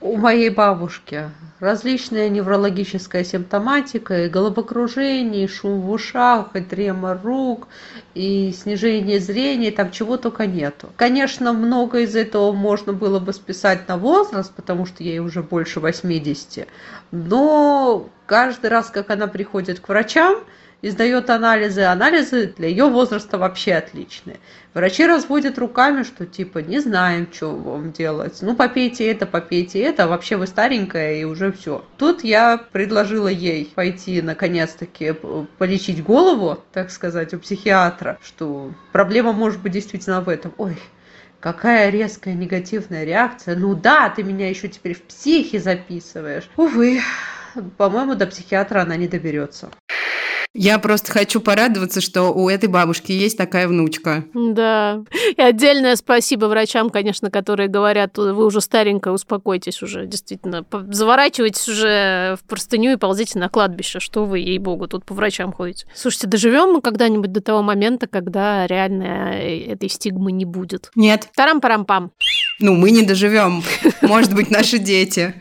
У моей бабушки различная неврологическая симптоматика, и головокружение, и шум в ушах, и тремор рук, и снижение зрения, там чего только нету. Конечно, много из этого можно было бы списать на возраст, потому что ей уже больше 80, но каждый раз, как она приходит к врачам, и сдает анализы. Анализы для ее возраста вообще отличные. Врачи разводят руками, что типа не знаем, что вам делать. Ну, попейте это, попейте это, а вообще вы старенькая и уже все. Тут я предложила ей пойти наконец-таки полечить голову, так сказать, у психиатра, что проблема может быть действительно в этом. Ой, Какая резкая негативная реакция. Ну да, ты меня еще теперь в психи записываешь. Увы, по-моему, до психиатра она не доберется. Я просто хочу порадоваться, что у этой бабушки есть такая внучка. Да. И отдельное спасибо врачам, конечно, которые говорят, вы уже старенькая, успокойтесь уже, действительно. Заворачивайтесь уже в простыню и ползите на кладбище. Что вы, ей-богу, тут по врачам ходите. Слушайте, доживем мы когда-нибудь до того момента, когда реально э, этой стигмы не будет? Нет. Тарам-парам-пам. Ну, мы не доживем. Может быть, наши дети.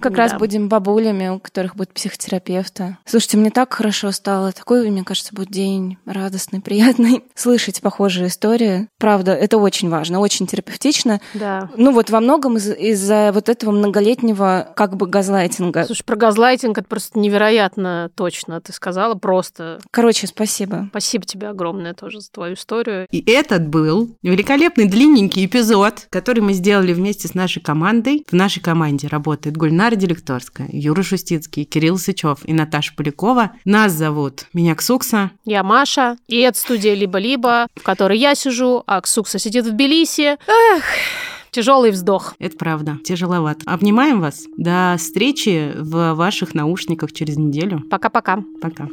Как раз будем бабулями, у которых будет психотерапевта. Слушайте, мне так хорошо стало. Такой, мне кажется, будет день радостный, приятный. Слышать похожие истории. Правда, это очень важно, очень терапевтично. Да. Ну вот во многом из- из-за вот этого многолетнего как бы газлайтинга. Слушай, про газлайтинг это просто невероятно точно. Ты сказала просто. Короче, спасибо. Спасибо тебе огромное тоже за твою историю. И этот был великолепный длинненький эпизод, который мы сделали вместе с нашей командой. В нашей команде работает Гульнара Делекторская, Юра Шустицкий, Кирилл Сычев и Наташа Полякова. Нас зовут меня Ксукса. Я Маша, и это студия «Либо-либо», в которой я сижу, а Ксукса сидит в Тбилиси. Эх, тяжелый вздох. Это правда, тяжеловато. Обнимаем вас. До встречи в ваших наушниках через неделю. Пока-пока. Пока.